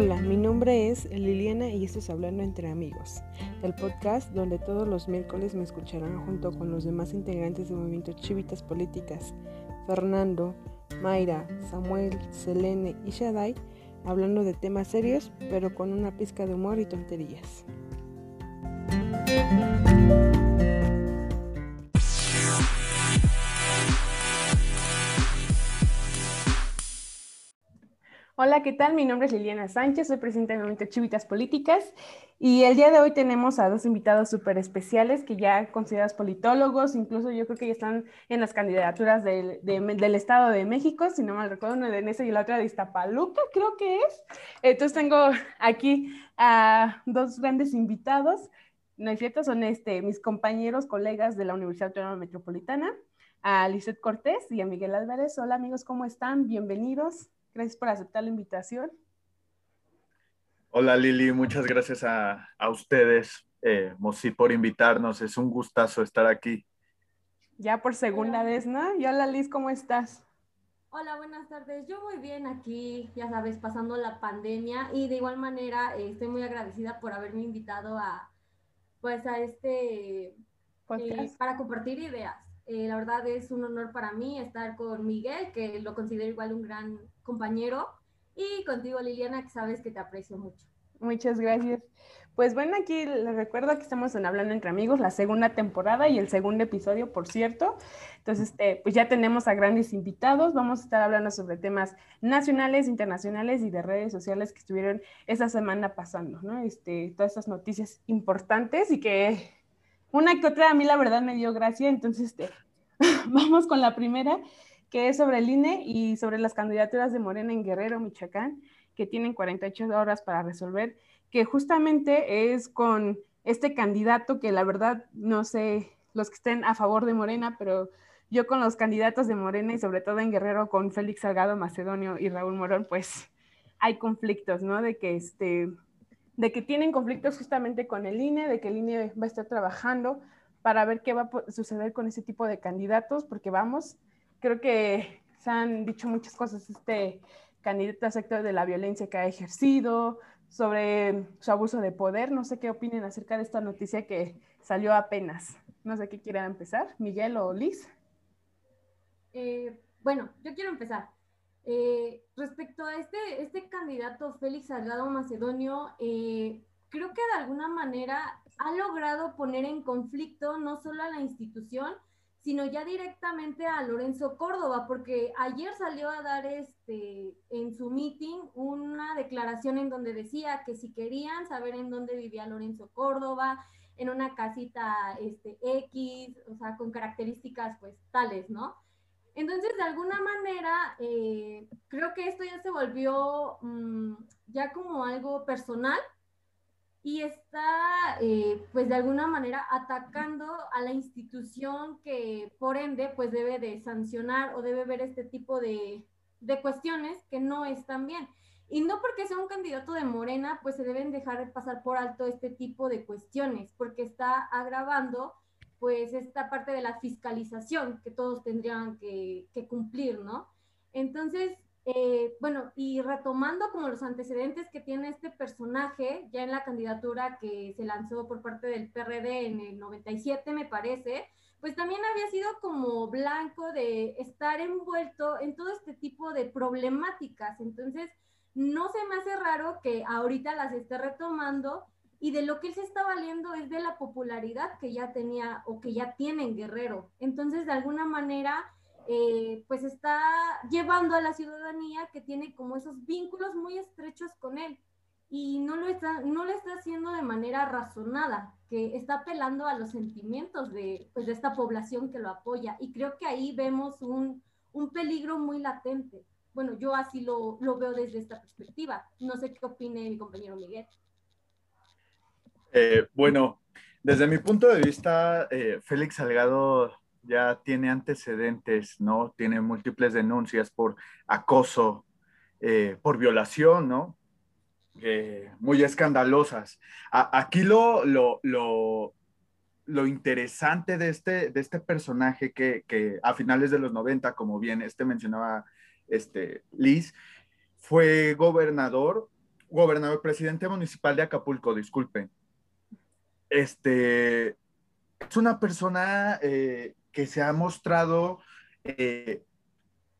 Hola, mi nombre es Liliana y esto es Hablando entre Amigos, el podcast donde todos los miércoles me escucharán junto con los demás integrantes del movimiento Chivitas Políticas, Fernando, Mayra, Samuel, Selene y Shadai, hablando de temas serios pero con una pizca de humor y tonterías. Hola, ¿qué tal? Mi nombre es Liliana Sánchez, soy presidenta del Movimiento Chivitas Políticas y el día de hoy tenemos a dos invitados súper especiales que ya considerados politólogos, incluso yo creo que ya están en las candidaturas del, Estado de México, si no mal recuerdo, una de Nesa y la otra de Iztapaluca, creo que es. Entonces tengo aquí a dos grandes invitados, no es cierto, son este, mis compañeros, colegas de la Universidad Autónoma Metropolitana, a Lizeth Cortés y a Miguel Álvarez. Hola amigos, ¿cómo están? Bienvenidos. Gracias por aceptar la invitación. Hola Lili, muchas gracias a, ustedes, eh, Mosi, por invitarnos. Es un gustazo estar aquí. Ya por segunda vez, ¿no? Y hola Liz, ¿cómo estás? Hola, buenas tardes. Yo muy bien aquí, ya sabes, pasando la pandemia y de igual manera eh, estoy muy agradecida por haberme invitado a, pues, a este, eh, para compartir ideas. Eh, la verdad es un honor para mí estar con Miguel, que lo considero igual un gran compañero, y contigo Liliana, que sabes que te aprecio mucho. Muchas gracias. Pues bueno, aquí les recuerdo que estamos en Hablando entre Amigos, la segunda temporada y el segundo episodio, por cierto. Entonces, este, pues ya tenemos a grandes invitados. Vamos a estar hablando sobre temas nacionales, internacionales y de redes sociales que estuvieron esta semana pasando, ¿no? Este, todas esas noticias importantes y que una que otra a mí la verdad me dio gracia, entonces este, vamos con la primera, que es sobre el INE y sobre las candidaturas de Morena en Guerrero, Michoacán, que tienen 48 horas para resolver, que justamente es con este candidato que la verdad no sé los que estén a favor de Morena, pero yo con los candidatos de Morena y sobre todo en Guerrero con Félix Salgado Macedonio y Raúl Morón, pues hay conflictos, ¿no? De que este de que tienen conflictos justamente con el INE, de que el INE va a estar trabajando para ver qué va a suceder con ese tipo de candidatos, porque vamos, creo que se han dicho muchas cosas, este candidato a sector de la violencia que ha ejercido, sobre su abuso de poder, no sé qué opinen acerca de esta noticia que salió apenas. No sé qué quieran empezar, Miguel o Liz. Eh, bueno, yo quiero empezar. Eh, respecto a este, este candidato Félix Salgado Macedonio, eh, creo que de alguna manera ha logrado poner en conflicto no solo a la institución, sino ya directamente a Lorenzo Córdoba, porque ayer salió a dar este en su meeting una declaración en donde decía que si querían saber en dónde vivía Lorenzo Córdoba, en una casita este, X, o sea, con características pues tales, ¿no? Entonces, de alguna manera, eh, creo que esto ya se volvió mm, ya como algo personal y está, eh, pues de alguna manera, atacando a la institución que, por ende, pues debe de sancionar o debe ver este tipo de, de cuestiones que no están bien. Y no porque sea un candidato de Morena, pues se deben dejar de pasar por alto este tipo de cuestiones, porque está agravando pues esta parte de la fiscalización que todos tendrían que, cumplir, ¿no? Entonces, eh, bueno, y retomando como los antecedentes que tiene este personaje, ya en la candidatura que se lanzó por parte del PRD en el 97, me parece, pues también había sido como blanco de estar envuelto en todo este tipo de problemáticas. Entonces, no se me hace raro que ahorita las esté retomando y de lo que él se está valiendo es de la popularidad que ya tenía o que ya tiene en Guerrero. Entonces, de alguna manera, eh, pues está llevando a la ciudadanía que tiene como esos vínculos muy estrechos con él y no lo está, no lo está haciendo de manera razonada, que está apelando a los sentimientos de, pues, de esta población que lo apoya. Y creo que ahí vemos un, un peligro muy latente. Bueno, yo así lo, lo veo desde esta perspectiva. No sé qué opine mi compañero Miguel. Eh, bueno, desde mi punto de vista, eh, Félix Salgado ya tiene antecedentes, ¿no? Tiene múltiples denuncias por acoso, eh, por violación, ¿no? muy escandalosas. aquí lo, lo, lo, lo, interesante de este, de este personaje que, que, a finales de los 90, como bien este mencionaba este, Liz, fue gobernador gobernador, presidente municipal de Acapulco, disculpen. Este, es una persona eh, que se ha mostrado eh,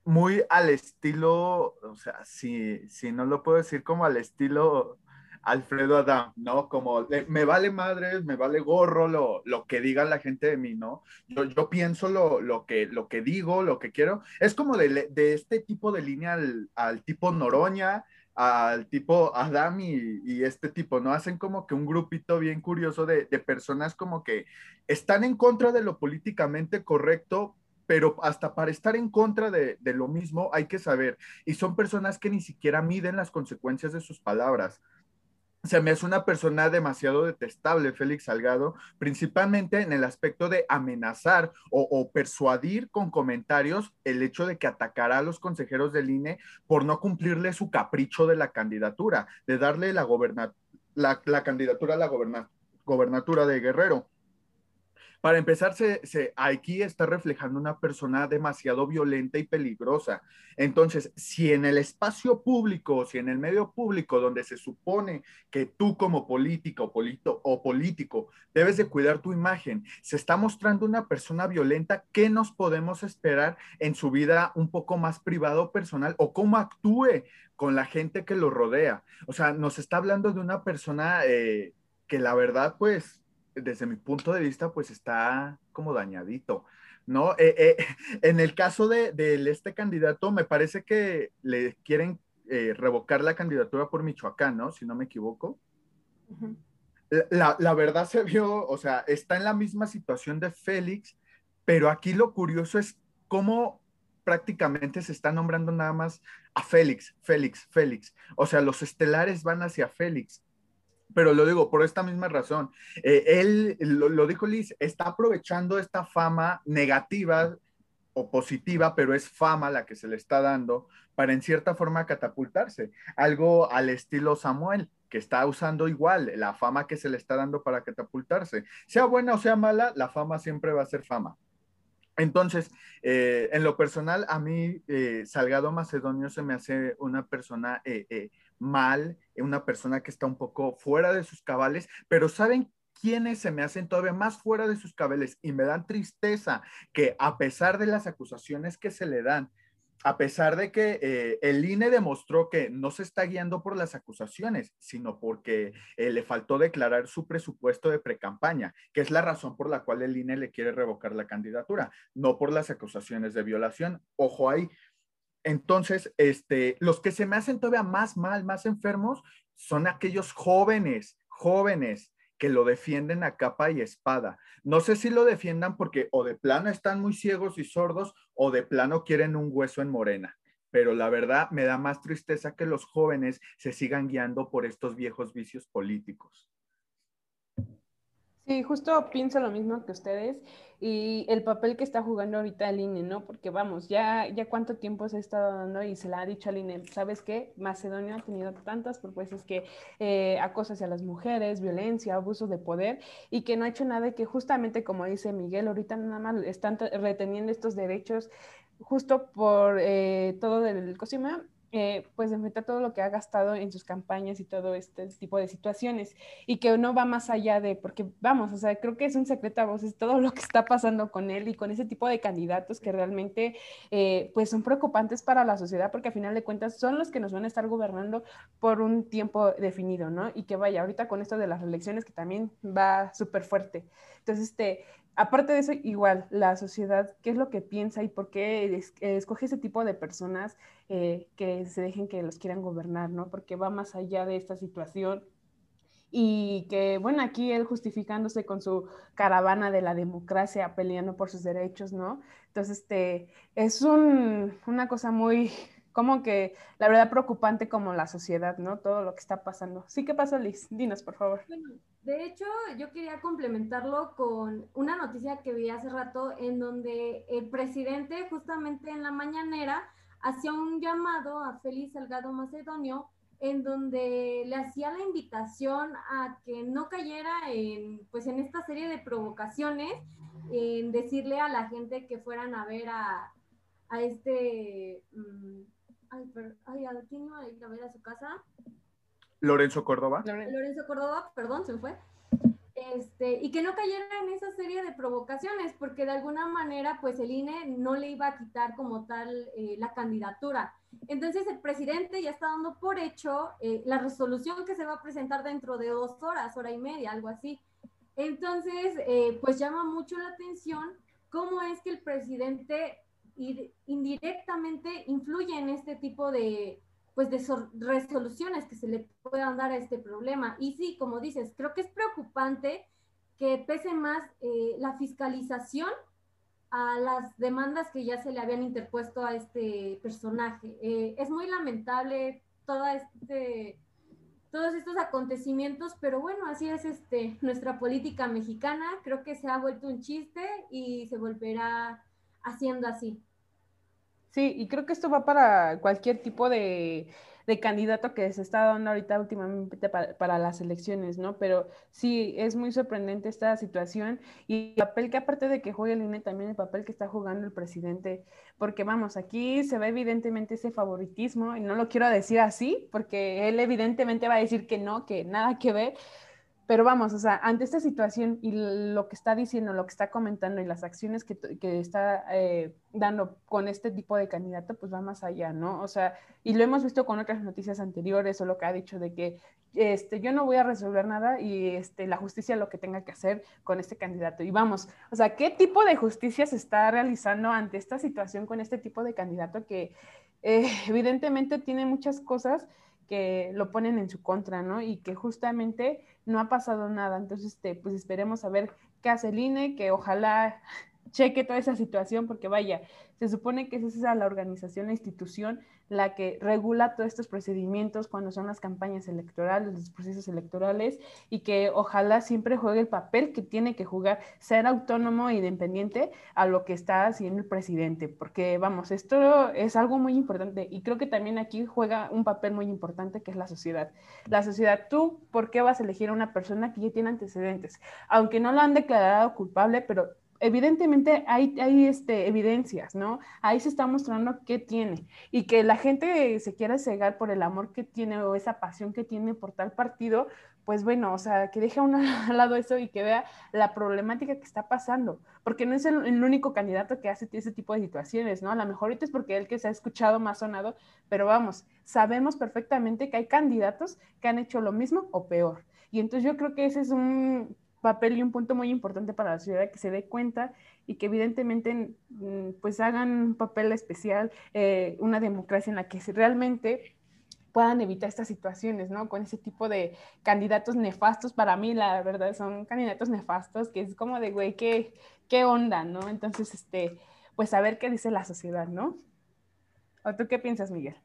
muy al estilo, o sea, si, si no lo puedo decir como al estilo Alfredo Adam, ¿no? Como me vale madres, me vale gorro lo, lo, que diga la gente de mí, ¿no? Yo, yo pienso lo, lo, que, lo que digo, lo que quiero. Es como de, de este tipo de línea al, al, tipo Noroña, al tipo Adam y, y, este tipo, ¿no? Hacen como que un grupito bien curioso de, de personas como que están en contra de lo políticamente correcto, pero hasta para estar en contra de, de, lo mismo hay que saber. Y son personas que ni siquiera miden las consecuencias de sus palabras se me hace una persona demasiado detestable, Félix Salgado, principalmente en el aspecto de amenazar o, persuadir con comentarios el hecho de que atacará a los consejeros del INE por no cumplirle su capricho de la candidatura, de darle la, la, la candidatura a la gobernatura de Guerrero. Para empezar, se, aquí está reflejando una persona demasiado violenta y peligrosa. Entonces, si en el espacio público, si en el medio público donde se supone que tú como político o, o político debes de cuidar tu imagen, se está mostrando una persona violenta, ¿qué nos podemos esperar en su vida un poco más privado o personal o cómo actúe con la gente que lo rodea? O sea, nos está hablando de una persona eh, que la verdad, pues, desde mi punto de vista, pues está como dañadito, ¿no? Eh, eh, en el caso de, este candidato, me parece que le quieren eh, revocar la candidatura por Michoacán, ¿no? Si no me equivoco. la, la, verdad se vio, o sea, está en la misma situación de Félix, pero aquí lo curioso es cómo prácticamente se está nombrando nada más a Félix, Félix, Félix. O sea, los estelares van hacia Félix pero lo digo por esta misma razón. Eh, él, lo, dijo Liz, está aprovechando esta fama negativa o positiva, pero es fama la que se le está dando para en cierta forma catapultarse. Algo al estilo Samuel, que está usando igual la fama que se le está dando para catapultarse. Sea buena o sea mala, la fama siempre va a ser fama. Entonces, eh, en lo personal, a mí eh, Salgado Macedonio se me hace una persona mal, una persona que está un poco fuera de sus cabales, pero ¿saben quiénes se me hacen todavía más fuera de sus cabales y me dan tristeza que a pesar de las acusaciones que se le dan, a pesar de que eh, el INE demostró que no se está guiando por las acusaciones, sino porque eh, le faltó declarar su presupuesto de precampaña, que es la razón por la cual el INE le quiere revocar la candidatura, no por las acusaciones de violación. Ojo ahí, entonces, este, los que se me hacen todavía más mal, más enfermos, son aquellos jóvenes, jóvenes que lo defienden a capa y espada. No sé si lo defiendan porque o de plano están muy ciegos y sordos o de plano quieren un hueso en morena. Pero la verdad me da más tristeza que los jóvenes se sigan guiando por estos viejos vicios políticos. Sí, justo pienso lo mismo que ustedes y el papel que está jugando ahorita el INE, ¿no? Porque vamos, ya, ya cuánto tiempo se ha estado dando y se le ha dicho al INE, ¿sabes qué? Macedonia ha tenido tantas propuestas que eh, acoso hacia las mujeres, violencia, abuso de poder y que no ha hecho nada y que justamente como dice Miguel, ahorita nada más están reteniendo estos derechos justo por eh, todo el COSIMA eh, pues enfrentar todo lo que ha gastado en sus campañas y todo este tipo de situaciones y que no va más allá de, porque vamos, o sea, creo que es un secreto a voces todo lo que está pasando con él y con ese tipo de candidatos que realmente eh, pues son preocupantes para la sociedad porque a final de cuentas son los que nos van a estar gobernando por un tiempo definido, ¿no? Y que vaya, ahorita con esto de las elecciones que también va súper fuerte. Entonces, este, aparte de eso, igual, la sociedad, ¿qué es lo que piensa y por qué escoge ese tipo de personas eh, que se dejen que los quieran gobernar, ¿no? Porque va más allá de esta situación y que, bueno, aquí él justificándose con su caravana de la democracia, peleando por sus derechos, ¿no? Entonces, este, es una cosa muy, como que, la verdad, preocupante como la sociedad, ¿no? Todo lo que está pasando. Sí, ¿qué pasó, Liz? Dinos, por favor. De hecho, yo quería complementarlo con una noticia que vi hace rato en donde el presidente justamente en la mañanera hacía un llamado a Félix Salgado Macedonio en donde le hacía la invitación a que no cayera en, pues, en esta serie de provocaciones, en decirle a la gente que fueran a ver a, a este... Ay, pero, ay, ¿a quién no a ir a ver a su casa? Lorenzo Córdoba. Lorenzo Córdoba, perdón, se fue. Este, y que no cayera en esa serie de provocaciones, porque de alguna manera, pues el INE no le iba a quitar como tal eh, la candidatura. Entonces el presidente ya está dando por hecho eh, la resolución que se va a presentar dentro de dos horas, hora y media, algo así. Entonces, eh, pues llama mucho la atención cómo es que el presidente indirectamente influye en este tipo de, pues de resoluciones que se le puedan dar a este problema. Y sí, como dices, creo que es preocupante que pese más eh, la fiscalización a las demandas que ya se le habían interpuesto a este personaje. Eh, es muy lamentable toda este, todos estos acontecimientos, pero bueno, así es este, nuestra política mexicana. Creo que se ha vuelto un chiste y se volverá haciendo así. Sí, y creo que esto va para cualquier tipo de, candidato que se está dando ahorita últimamente para, las elecciones, ¿no? Pero sí, es muy sorprendente esta situación y el papel que aparte de que juegue el INE, también el papel que está jugando el presidente, porque vamos, aquí se ve evidentemente ese favoritismo, y no lo quiero decir así, porque él evidentemente va a decir que no, que nada que ver, pero vamos, o sea, ante esta situación y lo que está diciendo, lo que está comentando y las acciones que, que está eh, dando con este tipo de candidato, pues va más allá, ¿no? O sea, y lo hemos visto con otras noticias anteriores o lo que ha dicho de que este, yo no voy a resolver nada y este, la justicia lo que tenga que hacer con este candidato. Y vamos, o sea, ¿qué tipo de justicia se está realizando ante esta situación con este tipo de candidato que eh, evidentemente tiene muchas cosas? Que lo ponen en su contra, ¿no? Y que justamente no ha pasado nada. Entonces, este, pues esperemos a ver qué hace el INE, que ojalá cheque toda esa situación, porque vaya, se supone que esa es la organización, la institución, la que regula todos estos procedimientos cuando son las campañas electorales, los procesos electorales, y que ojalá siempre juegue el papel que tiene que jugar, ser autónomo e independiente a lo que está haciendo el presidente, porque vamos, esto es algo muy importante y creo que también aquí juega un papel muy importante que es la sociedad. La sociedad, tú, ¿por qué vas a elegir a una persona que ya tiene antecedentes? Aunque no lo han declarado culpable, pero evidentemente hay, hay este, evidencias, ¿no? Ahí se está mostrando qué tiene y que la gente se quiera cegar por el amor que tiene o esa pasión que tiene por tal partido, pues bueno, o sea, que deje a un lado eso y que vea la problemática que está pasando, porque no es el, único candidato que hace ese tipo de situaciones, ¿no? A lo mejor ahorita es porque el que se ha escuchado más sonado, pero vamos, sabemos perfectamente que hay candidatos que han hecho lo mismo o peor. Y entonces yo creo que ese es un papel y un punto muy importante para la ciudad que se dé cuenta y que evidentemente mm, pues hagan un papel especial, eh, una democracia en la que realmente puedan evitar estas situaciones, ¿no? Con ese tipo de candidatos nefastos, para mí la verdad son candidatos nefastos, que es como de, güey, ¿qué, qué onda, ¿no? Entonces, este, pues a ver qué dice la sociedad, ¿no? ¿O tú qué piensas, Miguel?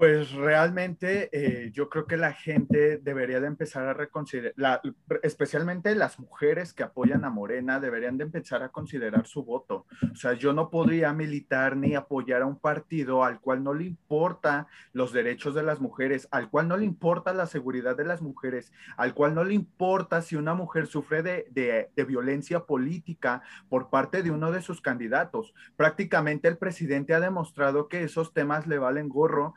Pues realmente eh, yo creo que la gente debería de empezar a reconsiderar, especialmente las mujeres que apoyan a Morena, deberían de empezar a considerar su voto. O sea, yo no podría militar ni apoyar a un partido al cual no le importa los derechos de las mujeres, al cual no le importa la seguridad de las mujeres, al cual no le importa si una mujer sufre de, de violencia política por parte de uno de sus candidatos. Prácticamente el presidente ha demostrado que esos temas le valen gorro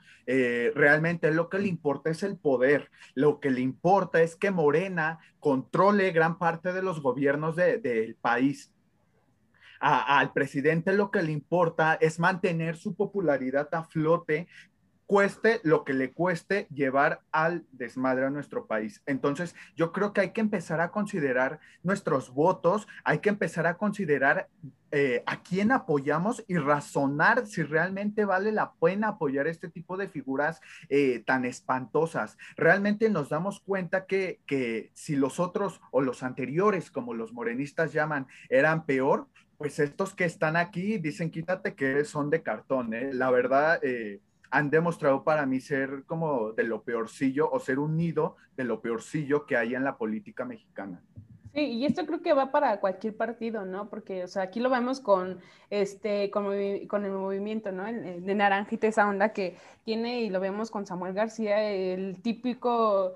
realmente lo que le importa es el poder, lo que le importa es que Morena controle gran parte de los gobiernos del país. al presidente lo que le importa es mantener su popularidad a flote cueste lo que le cueste llevar al desmadre a nuestro país. Entonces, yo creo que hay que empezar a considerar nuestros votos, hay que empezar a considerar eh, a quién apoyamos y razonar si realmente vale la pena apoyar este tipo de figuras eh, tan espantosas. Realmente nos damos cuenta que, que si los otros o los anteriores, como los morenistas llaman, eran peor, pues estos que están aquí dicen quítate que son de cartón. ¿eh? La verdad, han demostrado para mí ser como de lo peorcillo o ser un nido de lo peorcillo que hay en la política mexicana. Sí, y esto creo que va para cualquier partido, ¿no? Porque, o sea, aquí lo vemos con, este, con, con el movimiento, ¿no? De Naranjita, esa onda que tiene, y lo vemos con Samuel García, el típico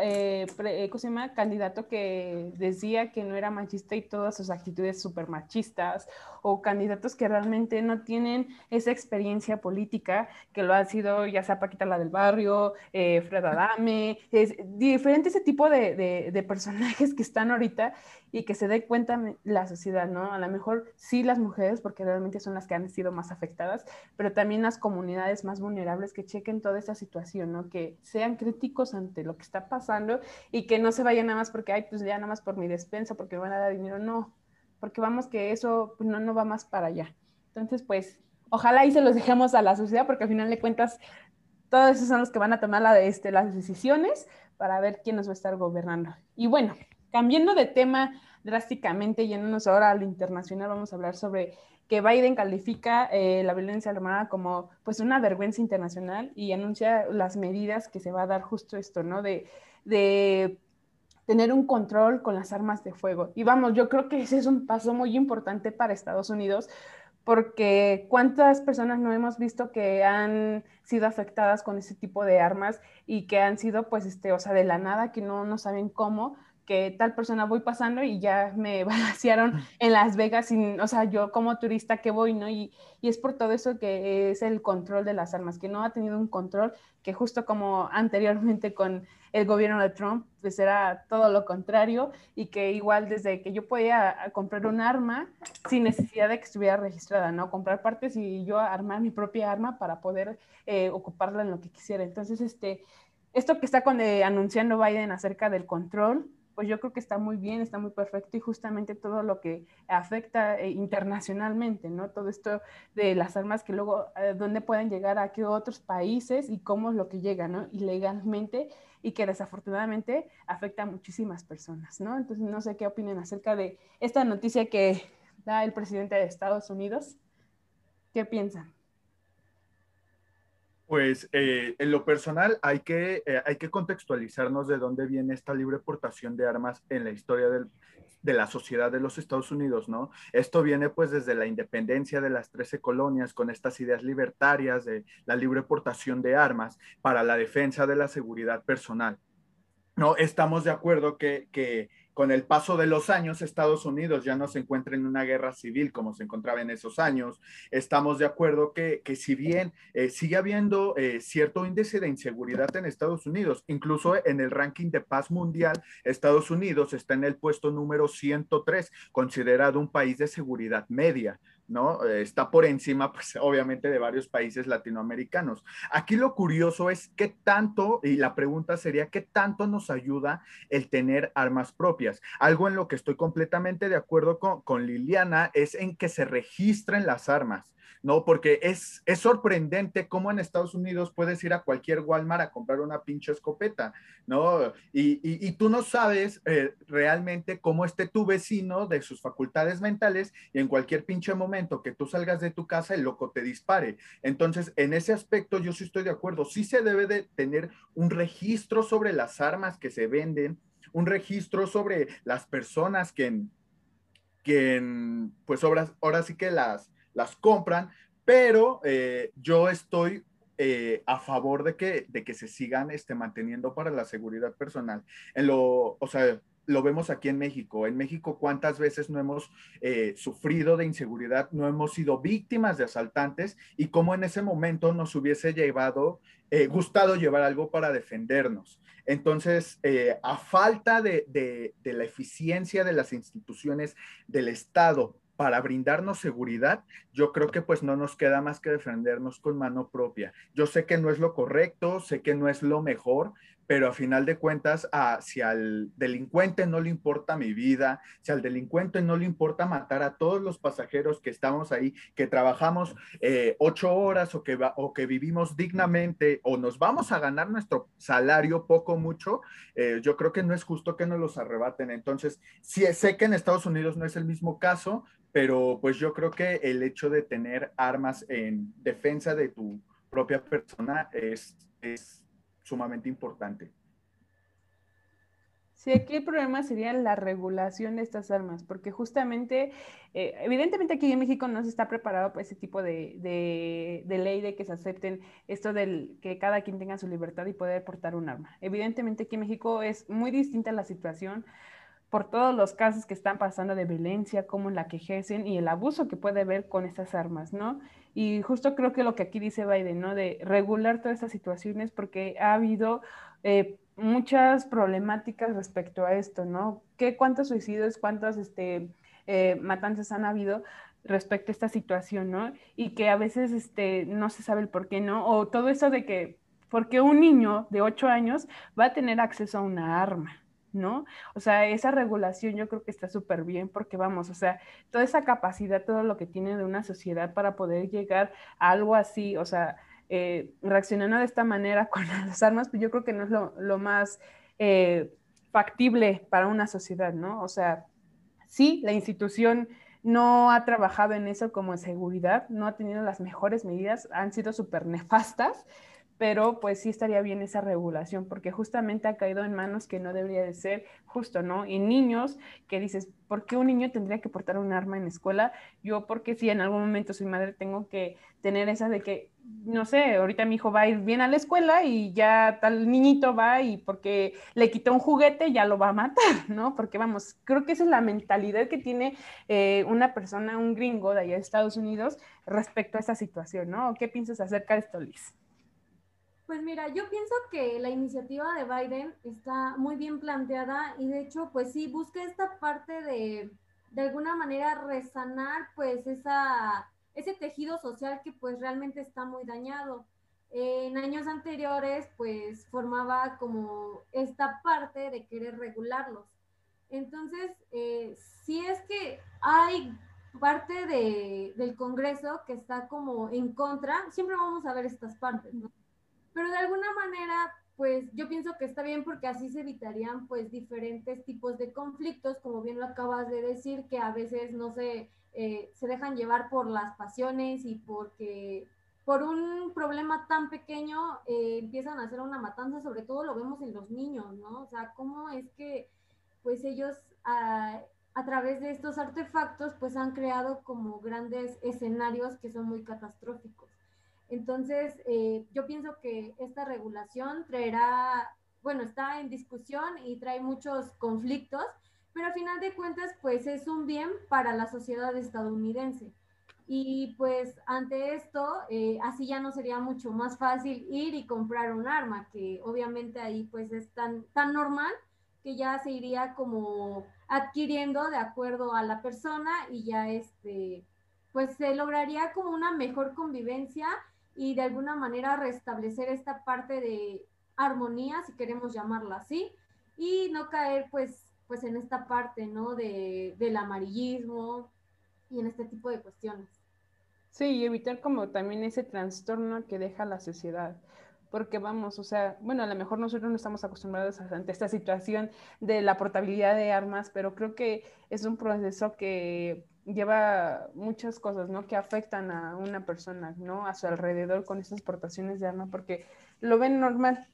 eh, eh candidato que decía que no era machista y todas sus actitudes súper machistas, o candidatos que realmente no tienen esa experiencia política, que lo ha sido ya sea Paquita la del Barrio, eh, Fred Adame, es diferente ese tipo de, personajes que están ahorita y que se dé cuenta la sociedad, ¿no? A lo mejor sí las mujeres, porque realmente son las que han sido más afectadas, pero también las comunidades más vulnerables que chequen toda esta situación, ¿no? Que sean críticos ante lo que está pasando y que no se vayan nada más porque, ay, pues ya nada más por mi despensa, porque me van a dar dinero, no, porque vamos que eso pues, no, no va más para allá. Entonces, pues, ojalá ahí se los dejemos a la sociedad, porque al final de cuentas, todos esos son los que van a tomar la, este, las decisiones para ver quién nos va a estar gobernando. Y bueno, cambiando de tema drásticamente, yéndonos ahora al internacional, vamos a hablar sobre que Biden califica eh, la violencia armada como pues una vergüenza internacional y anuncia las medidas que se va a dar justo esto, ¿no? De, de tener un control con las armas de fuego. Y vamos, yo creo que ese es un paso muy importante para Estados Unidos porque cuántas personas no hemos visto que han sido afectadas con ese tipo de armas y que han sido, pues, este, o sea, de la nada, que no, no saben cómo, que tal persona voy pasando y ya me balancearon en Las Vegas, sin, o sea, yo como turista que voy, ¿no? Y, y, es por todo eso que es el control de las armas, que no ha tenido un control, que justo como anteriormente con el gobierno de Trump, pues era todo lo contrario y que igual desde que yo podía comprar un arma sin necesidad de que estuviera registrada, ¿no? Comprar partes y yo armar mi propia arma para poder eh, ocuparla en lo que quisiera. Entonces, este, esto que está con, eh, anunciando Biden acerca del control, pues yo creo que está muy bien, está muy perfecto y justamente todo lo que afecta eh, internacionalmente, ¿no? Todo esto de las armas que luego, eh, dónde pueden llegar a qué otros países y cómo es lo que llega, ¿no? Ilegalmente y que desafortunadamente afecta a muchísimas personas, ¿no? Entonces, no sé qué opinen acerca de esta noticia que da el presidente de Estados Unidos. ¿Qué piensan? Pues eh, en lo personal hay que, eh, hay que contextualizarnos de dónde viene esta libre portación de armas en la historia de la sociedad de los Estados Unidos, ¿no? Esto viene pues desde la independencia de las 13 colonias con estas ideas libertarias de la libre portación de armas para la defensa de la seguridad personal. No, estamos de acuerdo que, que con el paso de los años, Estados Unidos ya no se encuentra en una guerra civil como se encontraba en esos años. Estamos de acuerdo que, que si bien eh, sigue habiendo eh, cierto índice de inseguridad en Estados Unidos, incluso en el ranking de paz mundial, Estados Unidos está en el puesto número 103, considerado un país de seguridad media. ¿No? Eh, está por encima, pues obviamente, de varios países latinoamericanos. Aquí lo curioso es qué tanto, y la pregunta sería, ¿qué tanto nos ayuda el tener armas propias? Algo en lo que estoy completamente de acuerdo con, con Liliana es en que se registren las armas. ¿No? Porque es, es sorprendente cómo en Estados Unidos puedes ir a cualquier Walmart a comprar una pinche escopeta, ¿no? Y, y, tú no sabes eh, realmente cómo esté tu vecino de sus facultades mentales y en cualquier pinche momento que tú salgas de tu casa, el loco te dispare. Entonces, en ese aspecto yo sí estoy de acuerdo. Sí se debe de tener un registro sobre las armas que se venden, un registro sobre las personas que, que pues ahora, ahora sí que las las compran, pero eh, yo estoy eh, a favor de que, de que se sigan este, manteniendo para la seguridad personal. Lo, o sea, lo vemos aquí en México. En México, ¿cuántas veces no hemos eh, sufrido de inseguridad, no hemos sido víctimas de asaltantes y cómo en ese momento nos hubiese llevado, gustado llevar algo para defendernos? Entonces, a falta de, de la eficiencia de las instituciones del Estado para brindarnos seguridad, yo creo que pues no nos queda más que defendernos con mano propia. Yo sé que no es lo correcto, sé que no es lo mejor, pero a final de cuentas, si al delincuente no le importa mi vida, si al delincuente no le importa matar a todos los pasajeros que estamos ahí, que trabajamos eh, ocho horas o que, o que vivimos dignamente o nos vamos a ganar nuestro salario poco mucho, eh, yo creo que no es justo que nos los arrebaten. Entonces, sí, sé que en Estados Unidos no es el mismo caso, pero pues yo creo que el hecho de tener armas en defensa de tu propia persona es, es sumamente importante. Sí, aquí el problema sería la regulación de estas armas, porque justamente, eh, evidentemente aquí en México no se está preparado para ese tipo de, de, ley de que se acepten esto del que cada quien tenga su libertad y poder portar un arma. Evidentemente aquí en México es muy distinta la situación por todos los casos que están pasando de violencia, como la que ejercen y el abuso que puede haber con estas armas, ¿no? Y justo creo que lo que aquí dice Biden, ¿no? De regular todas estas situaciones porque ha habido eh, muchas problemáticas respecto a esto, ¿no? ¿Qué, ¿Cuántos suicidios, cuántas este, eh, matanzas han habido respecto a esta situación, ¿no? Y que a veces este, no se sabe el por qué, ¿no? O todo eso de que, porque un niño de 8 años va a tener acceso a una arma, ¿no? O sea, esa regulación yo creo que está súper bien porque vamos, o sea, toda esa capacidad, todo lo que tiene de una sociedad para poder llegar a algo así, o sea, eh, reaccionando de esta manera con las armas, pues yo creo que no es lo, más eh, factible para una sociedad, ¿no? O sea, sí, la institución no ha trabajado en eso como en seguridad, no ha tenido las mejores medidas, han sido súper nefastas, pero pues sí estaría bien esa regulación, porque justamente ha caído en manos que no debería de ser justo, ¿no? Y niños que dices, ¿por qué un niño tendría que portar un arma en escuela? Yo, porque si en algún momento soy madre, tengo que tener esa de que, no sé, ahorita mi hijo va a ir bien a la escuela y ya tal niñito va y porque le quitó un juguete ya lo va a matar, ¿no? Porque vamos, creo que esa es la mentalidad que tiene eh, una persona, un gringo de allá de Estados Unidos respecto a esa situación, ¿no? ¿Qué piensas acerca de esto, Liz? Pues mira, yo pienso que la iniciativa de Biden está muy bien planteada y de hecho, pues sí, busca esta parte de, de alguna manera, resanar pues esa, ese tejido social que pues realmente está muy dañado. En años anteriores, pues formaba como esta parte de querer regularlos. Entonces, eh, es que hay parte de, del Congreso que está como en contra, siempre vamos a ver estas partes, ¿no? Pero de alguna manera, pues yo pienso que está bien porque así se evitarían pues diferentes tipos de conflictos, como bien lo acabas de decir, que a veces no se, eh, se dejan llevar por las pasiones y porque por un problema tan pequeño eh, empiezan a hacer una matanza, sobre todo lo vemos en los niños, ¿no? O sea, cómo es que pues ellos a, a través de estos artefactos pues han creado como grandes escenarios que son muy catastróficos. Entonces, eh, yo pienso que esta regulación traerá, bueno, está en discusión y trae muchos conflictos, pero a final de cuentas, pues es un bien para la sociedad estadounidense. Y pues ante esto, eh, así ya no sería mucho más fácil ir y comprar un arma, que obviamente ahí pues es tan, tan normal que ya se iría como adquiriendo de acuerdo a la persona y ya este, pues se lograría como una mejor convivencia y de alguna manera restablecer esta parte de armonía, si queremos llamarla así, y no caer pues, pues en esta parte, ¿no? De, del amarillismo y en este tipo de cuestiones. Sí, y evitar como también ese trastorno que deja la sociedad. Porque vamos, o sea, bueno, a lo mejor nosotros no estamos acostumbrados ante esta situación de la portabilidad de armas, pero creo que es un proceso que lleva muchas cosas, ¿no? Que afectan a una persona, ¿no? A su alrededor con estas portaciones de arma, porque lo ven normal.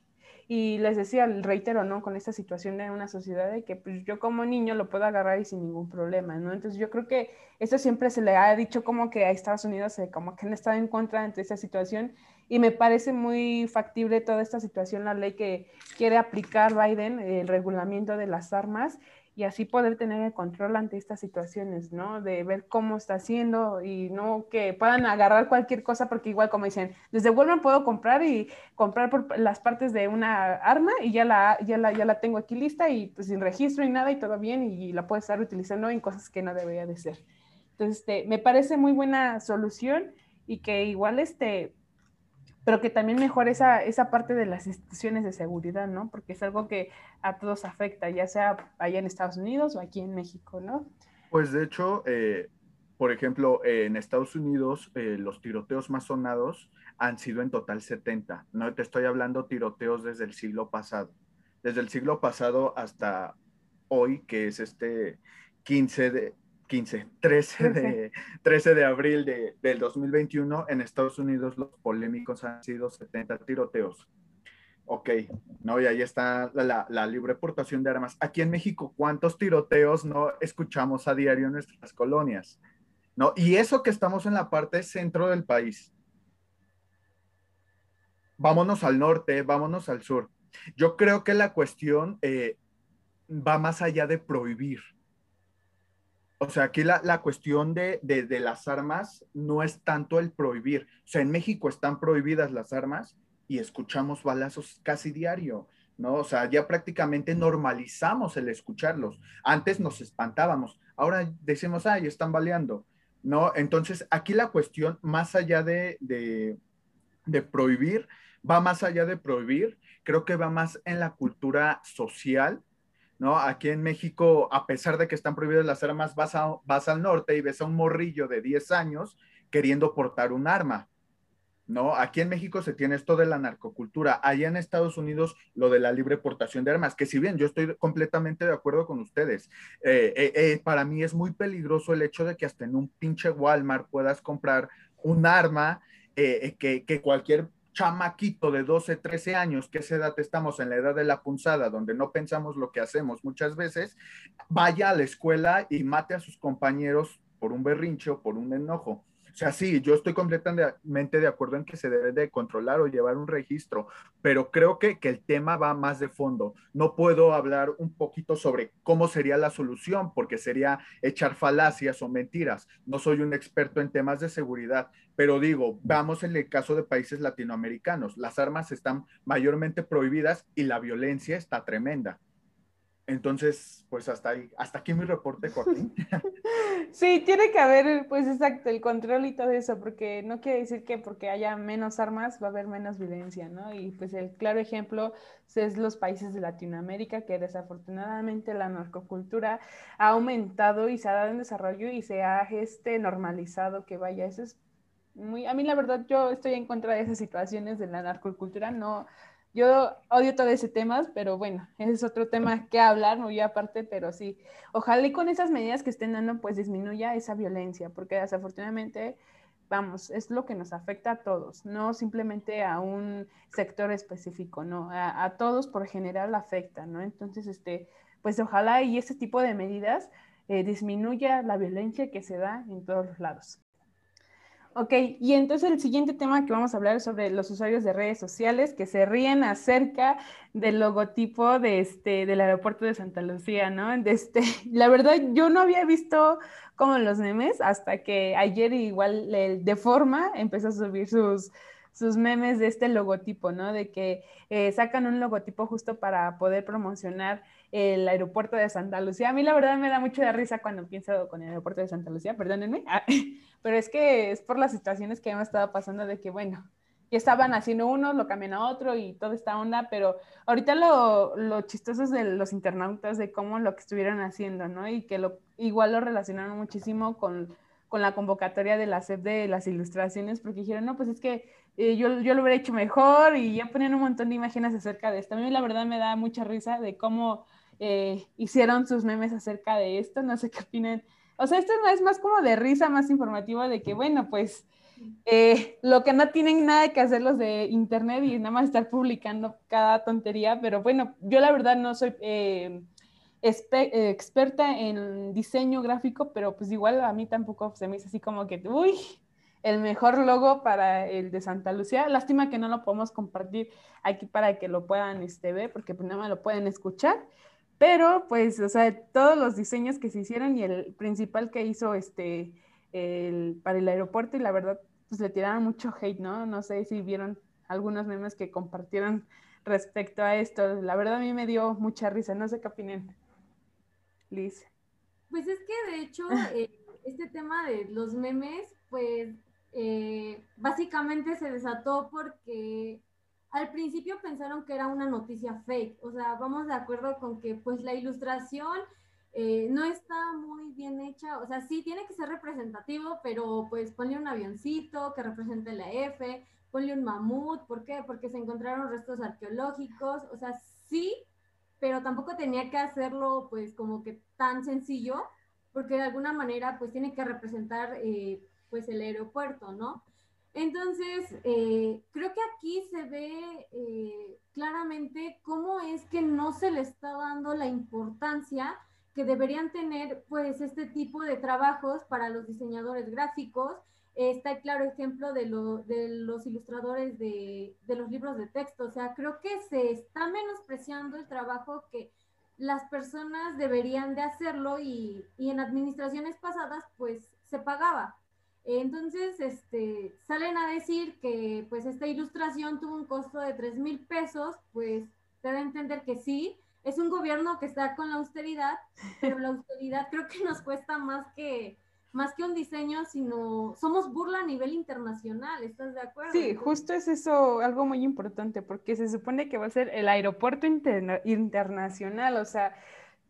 Y les decía, reitero, ¿no? Con esta situación de una sociedad de que pues, yo como niño lo puedo agarrar y sin ningún problema, ¿no? Entonces yo creo que esto siempre se le ha dicho como que a Estados Unidos eh, como que han estado en contra de esta situación y me parece muy factible toda esta situación, la ley que quiere aplicar Biden, el regulamiento de las armas y así poder tener el control ante estas situaciones, ¿no? De ver cómo está haciendo y no que puedan agarrar cualquier cosa, porque igual como dicen, desde Walmart puedo comprar y comprar por las partes de una arma y ya la, ya la, ya la tengo aquí lista y pues sin registro y nada y todo bien y la puedo estar utilizando en cosas que no debería de ser. Entonces, este, me parece muy buena solución y que igual este, pero que también mejore esa, esa parte de las instituciones de seguridad, ¿no? Porque es algo que a todos afecta, ya sea allá en Estados Unidos o aquí en México, ¿no? Pues de hecho, eh, por ejemplo, en Estados Unidos eh, los tiroteos más sonados han sido en total 70. No te estoy hablando tiroteos desde el siglo pasado. Desde el siglo pasado hasta hoy, que es este 15 de, 15, 13 de, 13 de abril de, del 2021, en Estados Unidos los polémicos han sido 70 tiroteos. Ok, no, y ahí está la, la, libre portación de armas. Aquí en México, ¿cuántos tiroteos no escuchamos a diario en nuestras colonias? ¿No? Y eso que estamos en la parte centro del país. Vámonos al norte, vámonos al sur. Yo creo que la cuestión eh, va más allá de prohibir. O sea, aquí la, la cuestión de, de, de las armas no es tanto el prohibir. O sea, en México están prohibidas las armas, y escuchamos balazos casi diario, ¿no? O sea, ya prácticamente normalizamos el escucharlos. Antes nos espantábamos, ahora decimos, ay, están baleando, ¿no? Entonces, aquí la cuestión, más allá de, de, de prohibir, va más allá de prohibir, creo que va más en la cultura social, ¿no? Aquí en México, a pesar de que están prohibidas las armas, vas, vas al norte y ves a un morrillo de 10 años queriendo portar un arma, ¿no? Aquí en México se tiene esto de la narcocultura, allá en Estados Unidos lo de la libre portación de armas, que si bien yo estoy completamente de acuerdo con ustedes, eh, eh, eh, para mí es muy peligroso el hecho de que hasta en un pinche Walmart puedas comprar un arma que, que, cualquier chamaquito de 12, 13 años, que esa edad estamos en la edad de la punzada, donde no pensamos lo que hacemos muchas veces, vaya a la escuela y mate a sus compañeros por un berrinche o por un enojo. O sea, sí, yo estoy completamente de acuerdo en que se debe de controlar o llevar un registro, pero creo que, que, el tema va más de fondo. No puedo hablar un poquito sobre cómo sería la solución, porque sería echar falacias o mentiras. No soy un experto en temas de seguridad, pero digo, vamos en el caso de países latinoamericanos. Las armas están mayormente prohibidas y la violencia está tremenda. Entonces, pues hasta ahí, hasta aquí mi reporte, Joaquín. Sí, tiene que haber, pues exacto, el control y todo eso, porque no quiere decir que porque haya menos armas va a haber menos violencia, ¿no? Y pues el claro ejemplo es los países de Latinoamérica, que desafortunadamente la narcocultura ha aumentado y se ha dado en desarrollo y se ha este, normalizado que vaya, eso es muy, a mí la verdad yo estoy en contra de esas situaciones de la narcocultura, no, yo odio todo ese tema, pero bueno, es otro tema que hablar, muy aparte, pero sí, ojalá y con esas medidas que estén dando, pues disminuya esa violencia, porque desafortunadamente, vamos, es lo que nos afecta a todos, no simplemente a un sector específico, no, a, todos por general afecta, ¿no? Entonces, este, pues ojalá y ese tipo de medidas eh, disminuya la violencia que se da en todos los lados. Ok, y entonces el siguiente tema que vamos a hablar es sobre los usuarios de redes sociales que se ríen acerca del logotipo de este, del aeropuerto de Santa Lucía, ¿no? este, la verdad, yo no había visto como los memes hasta que ayer igual de forma empezó a subir sus, sus memes de este logotipo, ¿no? De que eh, sacan un logotipo justo para poder promocionar el aeropuerto de Santa Lucía. A mí la verdad me da mucho de risa cuando pienso con el aeropuerto de Santa Lucía, perdónenme, ah, pero es que es por las situaciones que hemos estado pasando de que, bueno, ya estaban haciendo uno, lo cambian a otro y toda esta onda, pero ahorita lo, lo chistoso es de los internautas de cómo lo que estuvieron haciendo, ¿no? Y que lo, igual lo relacionaron muchísimo con, con la convocatoria de la SEP de las ilustraciones, porque dijeron, no, pues es que eh, yo, yo, lo hubiera hecho mejor y ya ponían un montón de imágenes acerca de esto. A mí la verdad me da mucha risa de cómo eh, hicieron sus memes acerca de esto, no sé qué opinan. O sea, esto es más como de risa, más informativo de que, bueno, pues eh, lo que no tienen nada que hacer los de internet y nada más estar publicando cada tontería, pero bueno, yo la verdad no soy eh, experta en diseño gráfico, pero pues igual a mí tampoco se me hizo así como que, uy, el mejor logo para el de Santa Lucía. Lástima que no lo podemos compartir aquí para que lo puedan este, ver, porque pues nada más lo pueden escuchar. Pero, pues, o sea, todos los diseños que se hicieron y el principal que hizo este, el, para el aeropuerto, y la verdad, pues le tiraron mucho hate, ¿no? No sé si vieron algunos memes que compartieron respecto a esto. La verdad a mí me dio mucha risa, no sé qué opinan. Liz. Pues es que de hecho, eh, este tema de los memes, pues eh, básicamente se desató porque al principio pensaron que era una noticia fake, o sea, vamos de acuerdo con que pues la ilustración eh, no está muy bien hecha, o sea, sí tiene que ser representativo, pero pues ponle un avioncito que represente la F, ponle un mamut, ¿por qué? Porque se encontraron restos arqueológicos, o sea, sí, pero tampoco tenía que hacerlo pues como que tan sencillo, porque de alguna manera pues tiene que representar eh, pues el aeropuerto, ¿no? Entonces, eh, creo que aquí se ve eh, claramente cómo es que no se le está dando la importancia que deberían tener pues este tipo de trabajos para los diseñadores gráficos. está el claro ejemplo de, de los ilustradores de, de, los libros de texto. O sea, creo que se está menospreciando el trabajo que las personas deberían de hacerlo y, y en administraciones pasadas pues se pagaba. Entonces, este, salen a decir que pues esta ilustración tuvo un costo de 3 mil pesos, pues te da a entender que sí, es un gobierno que está con la austeridad, pero la austeridad creo que nos cuesta más que, más que un diseño, sino somos burla a nivel internacional, ¿estás de acuerdo? Sí, justo es eso algo muy importante, porque se supone que va a ser el aeropuerto internacional, o sea,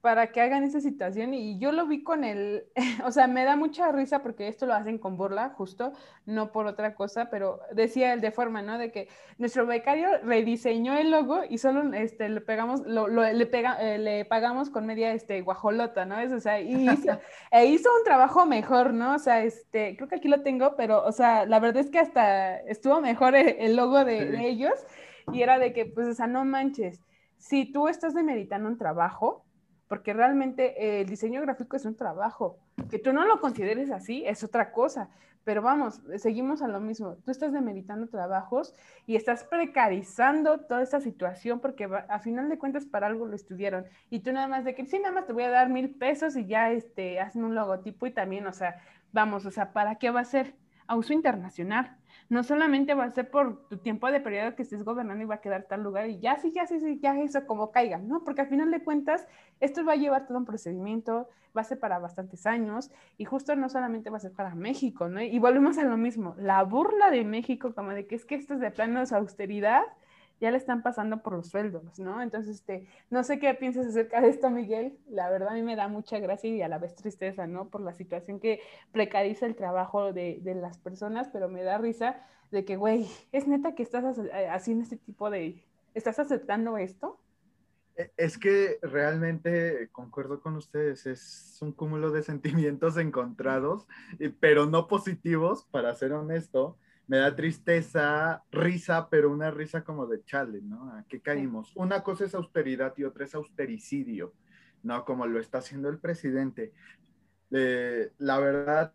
para que hagan esa situación y yo lo vi con el, o sea, me da mucha risa porque esto lo hacen con burla, justo, no por otra cosa, pero decía el de forma, ¿no? De que nuestro becario rediseñó el logo y solo este, le pegamos, lo, le, pega, eh, le pagamos con media este, guajolota, ¿no? Es, o sea, y hizo, e hizo un trabajo mejor, ¿no? O sea, este, creo que aquí lo tengo, pero, o sea, la verdad es que hasta estuvo mejor el, logo de, de ellos y era de que, pues, o sea, no manches, si tú estás demeritando un trabajo, porque realmente el diseño gráfico es un trabajo. Que tú no lo consideres así es otra cosa, pero vamos, seguimos a lo mismo. Tú estás demeritando trabajos y estás precarizando toda esta situación porque a final de cuentas para algo lo estudiaron. Y tú nada más de que sí, nada más te voy a dar mil pesos y ya este, hacen un logotipo y también, o sea, vamos, o sea, ¿para qué va a ser? A uso internacional no solamente va a ser por tu tiempo de periodo que estés gobernando y va a quedar tal lugar y ya sí, ya sí, sí, ya eso como caiga, ¿no? Porque al final de cuentas, esto va a llevar todo un procedimiento, va a ser para bastantes años y justo no solamente va a ser para México, ¿no? Y volvemos a lo mismo, la burla de México como de que es que esto es de planos austeridad, ya le están pasando por los sueldos, ¿no? Entonces, este, no sé qué piensas acerca de esto, Miguel. La verdad a mí me da mucha gracia y a la vez tristeza, ¿no? Por la situación que precariza el trabajo de, de las personas, pero me da risa de que, güey, ¿es neta que estás eh, haciendo este tipo de... ¿Estás aceptando esto? E, es que realmente concuerdo con ustedes, es un cúmulo de sentimientos encontrados, pero no positivos, para ser honesto me da tristeza, risa, pero una risa como de chale, ¿no? ¿A qué caímos? Una cosa es austeridad y otra es austericidio, ¿no? Como lo está haciendo el presidente. Eh, la verdad,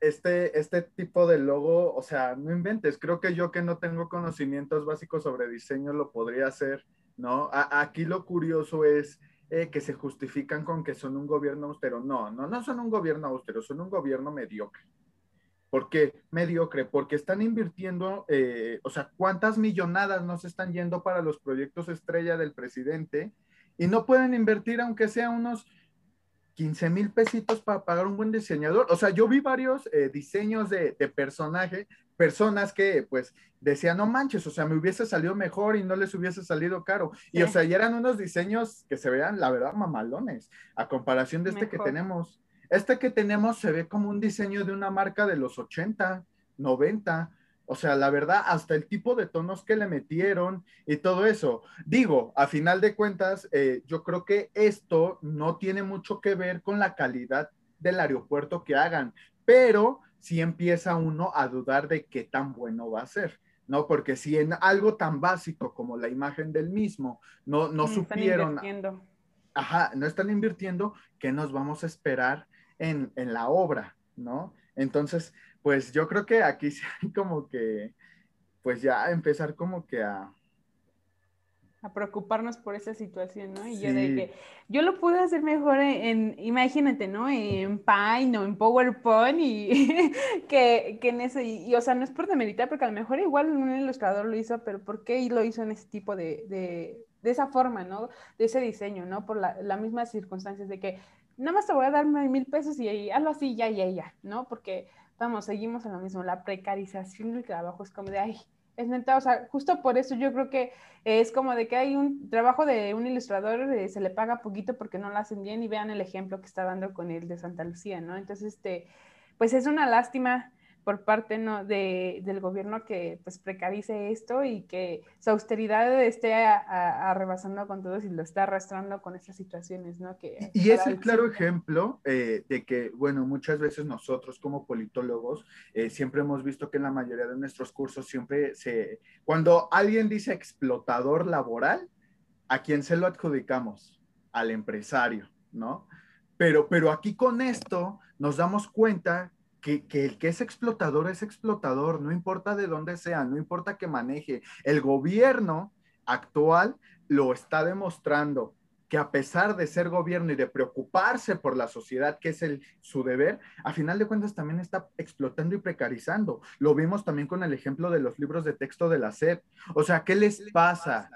este, este tipo de logo, o sea, no inventes, creo que yo que no tengo conocimientos básicos sobre diseño lo podría hacer, ¿no? aquí lo curioso es eh, que se justifican con que son un gobierno austero. No, no, no son un gobierno austero, son un gobierno mediocre. ¿Por qué mediocre? Porque están invirtiendo, eh, o sea, ¿cuántas millonadas nos están yendo para los proyectos estrella del presidente? Y no pueden invertir aunque sea unos 15 mil pesitos para pagar un buen diseñador. O sea, yo vi varios eh, diseños de, de, personaje, personas que pues decían, no manches, o sea, me hubiese salido mejor y no les hubiese salido caro. Y o sea, ya eran unos diseños que se vean, la verdad, mamalones, a comparación de este que tenemos. Este que tenemos se ve como un diseño de una marca de los 80, 90. O sea, la verdad, hasta el tipo de tonos que le metieron y todo eso. Digo, a final de cuentas, eh, yo creo que esto no tiene mucho que ver con la calidad del aeropuerto que hagan, pero sí empieza uno a dudar de qué tan bueno va a ser. ¿no? Porque si en algo tan básico como la imagen del mismo no, no supieron, ajá, no están invirtiendo, ¿qué nos vamos a esperar en, la obra, ¿no? Entonces, pues yo creo que aquí sí hay como que, pues ya empezar como que a, a preocuparnos por esa situación, ¿no? Y yo de que yo lo pude hacer mejor en, imagínate, ¿no? En Paint o en PowerPoint y que, que, en ese, y, o sea, no es por demeritar, porque a lo mejor igual un ilustrador lo hizo, pero ¿por qué lo hizo en ese tipo de, de, de esa forma, ¿no? De ese diseño, ¿no? Por las la mismas circunstancias de que nada más te voy a dar mil pesos y algo así, ya, ya, ya, ¿no? Porque, vamos, seguimos en lo mismo, la precarización del trabajo es como de, ay, es neta, o sea, justo por eso yo creo que es como de que hay un trabajo de un ilustrador, eh, se le paga poquito porque no lo hacen bien y vean el ejemplo que está dando con el de Santa Lucía, ¿no? Entonces, este, pues es una lástima por parte ¿no? de, del gobierno que pues precarice esto y que su austeridad esté arrebasando con todo y lo está arrastrando con estas situaciones, ¿no? Que, y, es el claro ejemplo eh, de que, bueno, muchas veces nosotros como politólogos eh, siempre hemos visto que en la mayoría de nuestros cursos siempre se, cuando alguien dice explotador laboral, ¿a quién se lo adjudicamos? Al empresario, ¿no? Pero, pero aquí con esto nos damos cuenta que, el que es explotador es explotador, no importa de dónde sea, no importa que maneje. El gobierno actual lo está demostrando que a pesar de ser gobierno y de preocuparse por la sociedad, que es el, su deber, a final de cuentas también está explotando y precarizando. Lo vimos también con el ejemplo de los libros de texto de la SED. O sea, ¿qué les pasa?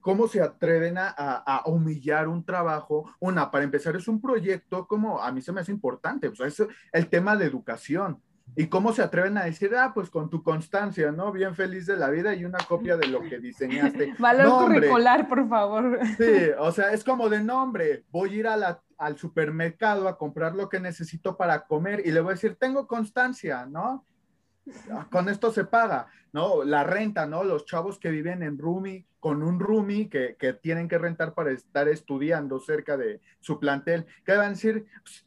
Cómo se atreven a, humillar un trabajo? Una, para empezar, es un proyecto como a mí se me hace importante, o sea, es el tema de educación. ¿Y cómo se atreven a decir, ah, pues con tu constancia, ¿no? Bien feliz de la vida y una copia de lo que diseñaste. Valor curricular, por favor. Sí, o sea, es como de nombre, voy a ir al supermercado a comprar lo que necesito para comer y le voy a decir, tengo constancia, ¿no? Ah, con esto se paga, ¿no? La renta, ¿no? Los chavos que viven en roomie, con un roomie que, que tienen que rentar para estar estudiando cerca de su plantel, que van a decir, pues,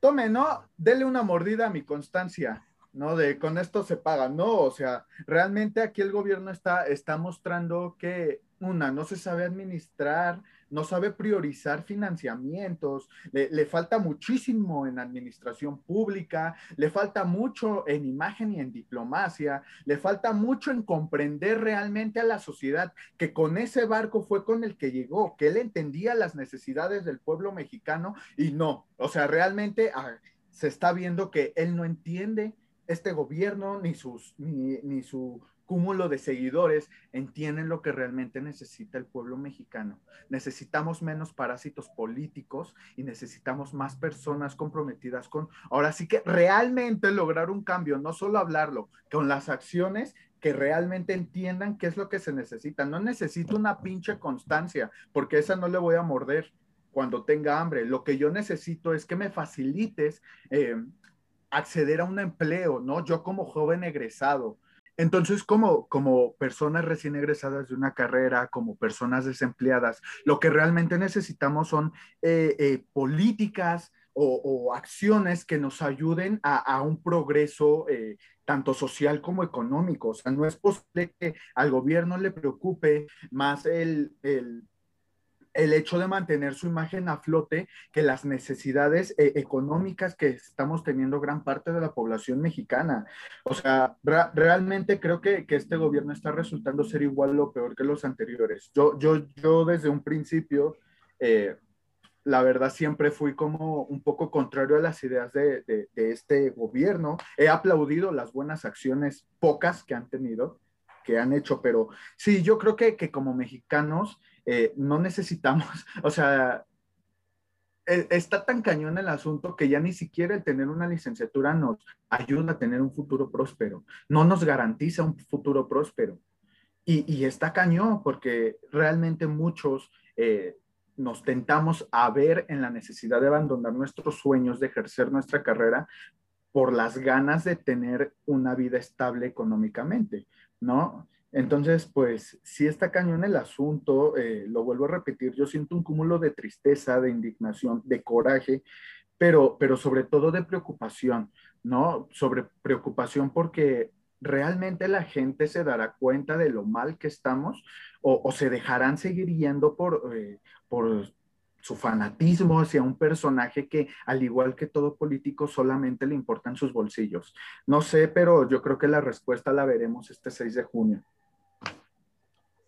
tome, ¿no? Dele una mordida a mi constancia, ¿no? De con esto se paga, ¿no? O sea, realmente aquí el gobierno está, está mostrando que, una, no se sabe administrar, no sabe priorizar financiamientos, le, falta muchísimo en administración pública, le falta mucho en imagen y en diplomacia, le falta mucho en comprender realmente a la sociedad que con ese barco fue con el que llegó, que él entendía las necesidades del pueblo mexicano y no, o sea, realmente ah, se está viendo que él no entiende este gobierno ni sus ni, ni su cúmulo de seguidores entienden lo que realmente necesita el pueblo mexicano. Necesitamos menos parásitos políticos y necesitamos más personas comprometidas con, ahora sí que realmente lograr un cambio, no solo hablarlo, con las acciones que realmente entiendan qué es lo que se necesita. No necesito una pinche constancia, porque esa no le voy a morder cuando tenga hambre. Lo que yo necesito es que me facilites eh, acceder a un empleo, ¿no? Yo como joven egresado, entonces, como, como personas recién egresadas de una carrera, como personas desempleadas, lo que realmente necesitamos son eh, eh, políticas o, acciones que nos ayuden a, un progreso eh, tanto social como económico. O sea, no es posible que al gobierno le preocupe más el, el el hecho de mantener su imagen a flote que las necesidades eh, económicas que estamos teniendo gran parte de la población mexicana. O sea, realmente creo que, este gobierno está resultando ser igual o peor que los anteriores. Yo, yo, yo desde un principio, eh, la verdad siempre fui como un poco contrario a las ideas de, de, este gobierno. He aplaudido las buenas acciones, pocas que han tenido, que han hecho, pero sí, yo creo que, que como mexicanos eh, no necesitamos, o sea, e, está tan cañón el asunto que ya ni siquiera el tener una licenciatura nos ayuda a tener un futuro próspero, no nos garantiza un futuro próspero. Y, está cañón porque realmente muchos eh, nos tentamos a ver en la necesidad de abandonar nuestros sueños, de ejercer nuestra carrera por las ganas de tener una vida estable económicamente, ¿no? Entonces, pues sí está cañón el asunto, eh, lo vuelvo a repetir, yo siento un cúmulo de tristeza, de indignación, de coraje, pero, pero sobre todo de preocupación, ¿no? Sobre preocupación porque realmente la gente se dará cuenta de lo mal que estamos o, se dejarán seguir yendo por, eh, por su fanatismo hacia un personaje que, al igual que todo político, solamente le importan sus bolsillos. No sé, pero yo creo que la respuesta la veremos este 6 de junio.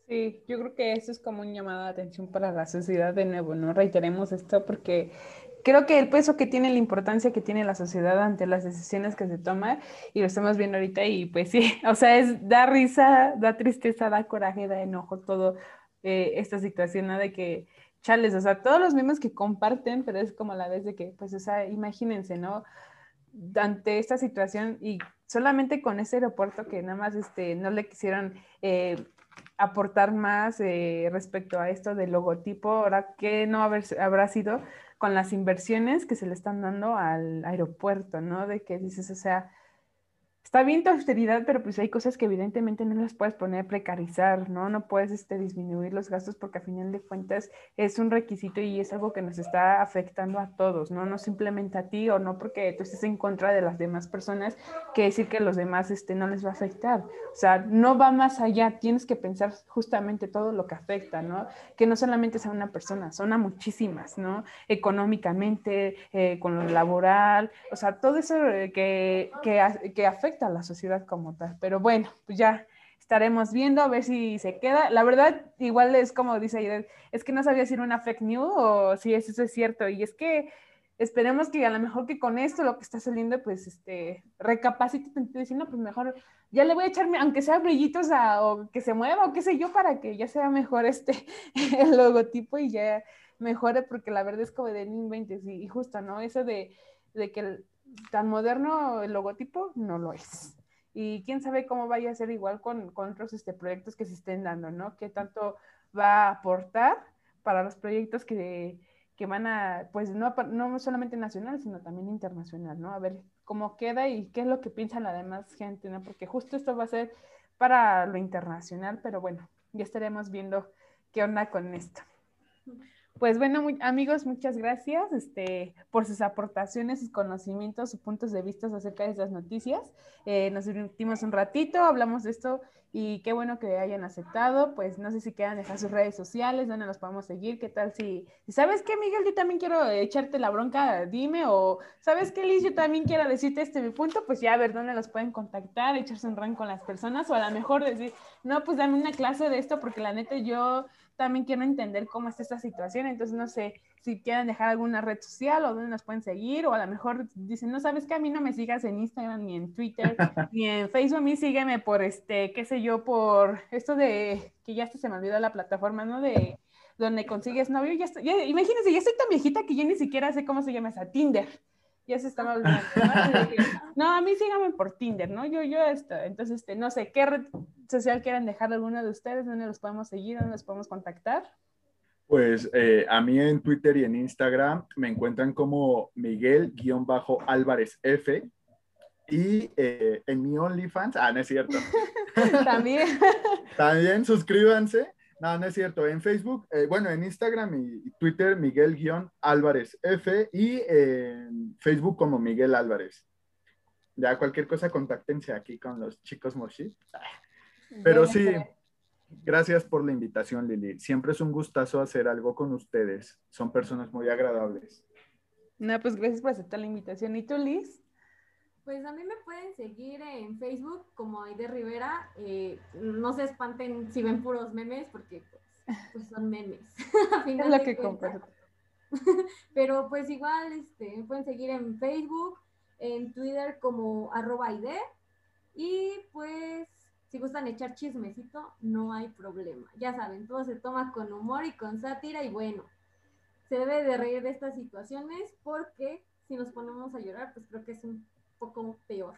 Sí, yo creo que eso es como un llamado de atención para la sociedad de nuevo, ¿no? Reiteremos esto porque creo que el peso que tiene, la importancia que tiene la sociedad ante las decisiones que se toman, y lo estamos viendo ahorita, y pues sí, o sea, es da risa, da tristeza, da coraje, da enojo, todo eh, esta situación, ¿no? De que, chales, o sea, todos los mismos que comparten, pero es como a la vez de que, pues, o sea, imagínense, ¿no? Ante esta situación y solamente con ese aeropuerto que nada más este, no le quisieron eh, aportar más eh, respecto a esto del logotipo, ahora que no habrá sido con las inversiones que se le están dando al aeropuerto, ¿no? De que dices, o sea, está bien tu austeridad, pero pues hay cosas que evidentemente no las puedes poner precarizar, ¿no? No puedes este, disminuir los gastos porque a final de cuentas es un requisito y es algo que nos está afectando a todos, ¿no? No simplemente a ti o no porque tú estés en contra de las demás personas, que decir que los demás este, no les va a afectar. O sea, no va más allá, tienes que pensar justamente todo lo que afecta, ¿no? Que no solamente sea una persona, son a muchísimas, ¿no? Económicamente, eh, con lo laboral, o sea, todo eso eh, que, que, que afecta a la sociedad como tal. Pero bueno, pues ya estaremos viendo a ver si se queda. La verdad, igual es como dice Ayer, es que no sabía si era una fake news o si eso es cierto. Y es que esperemos que a lo mejor que con esto lo que está saliendo, pues este, recapacite diciendo, pues mejor ya le voy a echarme, aunque sea brillitos o que se mueva o qué sé yo, para que ya sea mejor este logotipo y ya mejore, porque la verdad es como de 20 y, y justo, ¿no? Eso de, de que tan moderno el logotipo no lo es. Y quién sabe cómo vaya a ser igual con, con otros este, proyectos que se estén dando, ¿no? ¿Qué tanto va a aportar para los proyectos que, que van a, pues no, no solamente nacional, sino también internacional, ¿no? A ver cómo queda y qué es lo que piensa la demás gente, ¿no? Porque justo esto va a ser para lo internacional, pero bueno, ya estaremos viendo qué onda con esto. Pues bueno, amigos, muchas gracias este, por sus aportaciones, sus conocimientos, sus puntos de vista acerca de estas noticias. Eh, nos divertimos un ratito, hablamos de esto y qué bueno que hayan aceptado. Pues no sé si quieran dejar sus redes sociales, dónde nos podemos seguir, qué tal si, ¿sabes qué, Miguel? Yo también quiero echarte la bronca, dime, o ¿sabes qué, Liz? Yo también quiero decirte este mi punto, pues ya a ver dónde los pueden contactar, echarse un rank con las personas, o a lo mejor decir, no, pues dame una clase de esto, porque la neta yo también quiero entender cómo está esta situación, entonces no sé si quieren dejar alguna red social o dónde nos pueden seguir, o a lo mejor dicen, no sabes que a mí no me sigas en Instagram, ni en Twitter, ni en Facebook, a mí sígueme por este, qué sé yo, por esto de, que ya hasta se me olvidó la plataforma, ¿no? De donde consigues novio, ya, ya imagínense, ya estoy tan viejita que yo ni siquiera sé cómo se llama esa, Tinder ya se estaba olvidando. ¿no? a mí síganme por Tinder, ¿no? Yo, yo, esto, entonces, este, no sé, ¿qué red social quieren dejar alguno de ustedes? ¿Dónde los podemos seguir? ¿Dónde los podemos contactar? Pues eh, a mí en Twitter y en Instagram me encuentran como Miguel-Álvarez F. Y eh, en mi OnlyFans, ah, no es cierto. También. También suscríbanse. No, no es cierto. En Facebook, eh, bueno, en Instagram y Twitter, Miguel-Álvarez F y en Facebook como Miguel Álvarez. Ya cualquier cosa, contáctense aquí con los chicos Moshi. Pero sí, gracias por la invitación, Lili. Siempre es un gustazo hacer algo con ustedes. Son personas muy agradables. No, pues gracias por aceptar la invitación. ¿Y tú, Liz? Pues a mí me pueden seguir en Facebook como Aide Rivera. Eh, no se espanten si ven puros memes, porque pues, pues son memes. es lo que comparto. Pero pues igual este, me pueden seguir en Facebook, en Twitter como arroba Aide. Y pues si gustan echar chismecito, no hay problema. Ya saben, todo se toma con humor y con sátira y bueno, se debe de reír de estas situaciones porque si nos ponemos a llorar, pues creo que es un poco peor.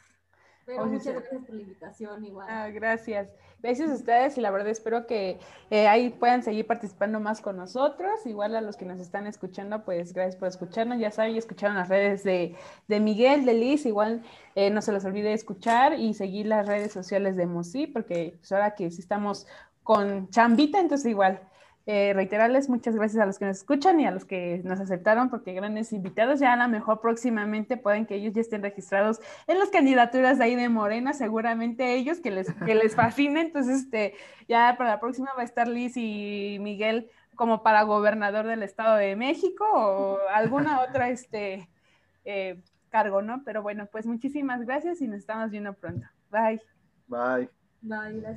Pero muchas gracias por la invitación, igual. Ah, gracias. Gracias a ustedes y la verdad espero que eh, ahí puedan seguir participando más con nosotros. Igual a los que nos están escuchando, pues gracias por escucharnos. Ya saben, escucharon las redes de, de Miguel, de Liz. Igual eh, no se les olvide escuchar y seguir las redes sociales de Mosi, porque pues, ahora que sí estamos con chambita, entonces igual eh, reiterarles muchas gracias a los que nos escuchan y a los que nos aceptaron, porque grandes invitados ya a lo mejor próximamente pueden que ellos ya estén registrados en las candidaturas de ahí de Morena, seguramente ellos que les, que les fascine. Entonces, este, ya para la próxima va a estar Liz y Miguel como para gobernador del Estado de México o alguna otra este, eh, cargo, ¿no? Pero bueno, pues muchísimas gracias y nos estamos viendo pronto. Bye. Bye. Bye, gracias.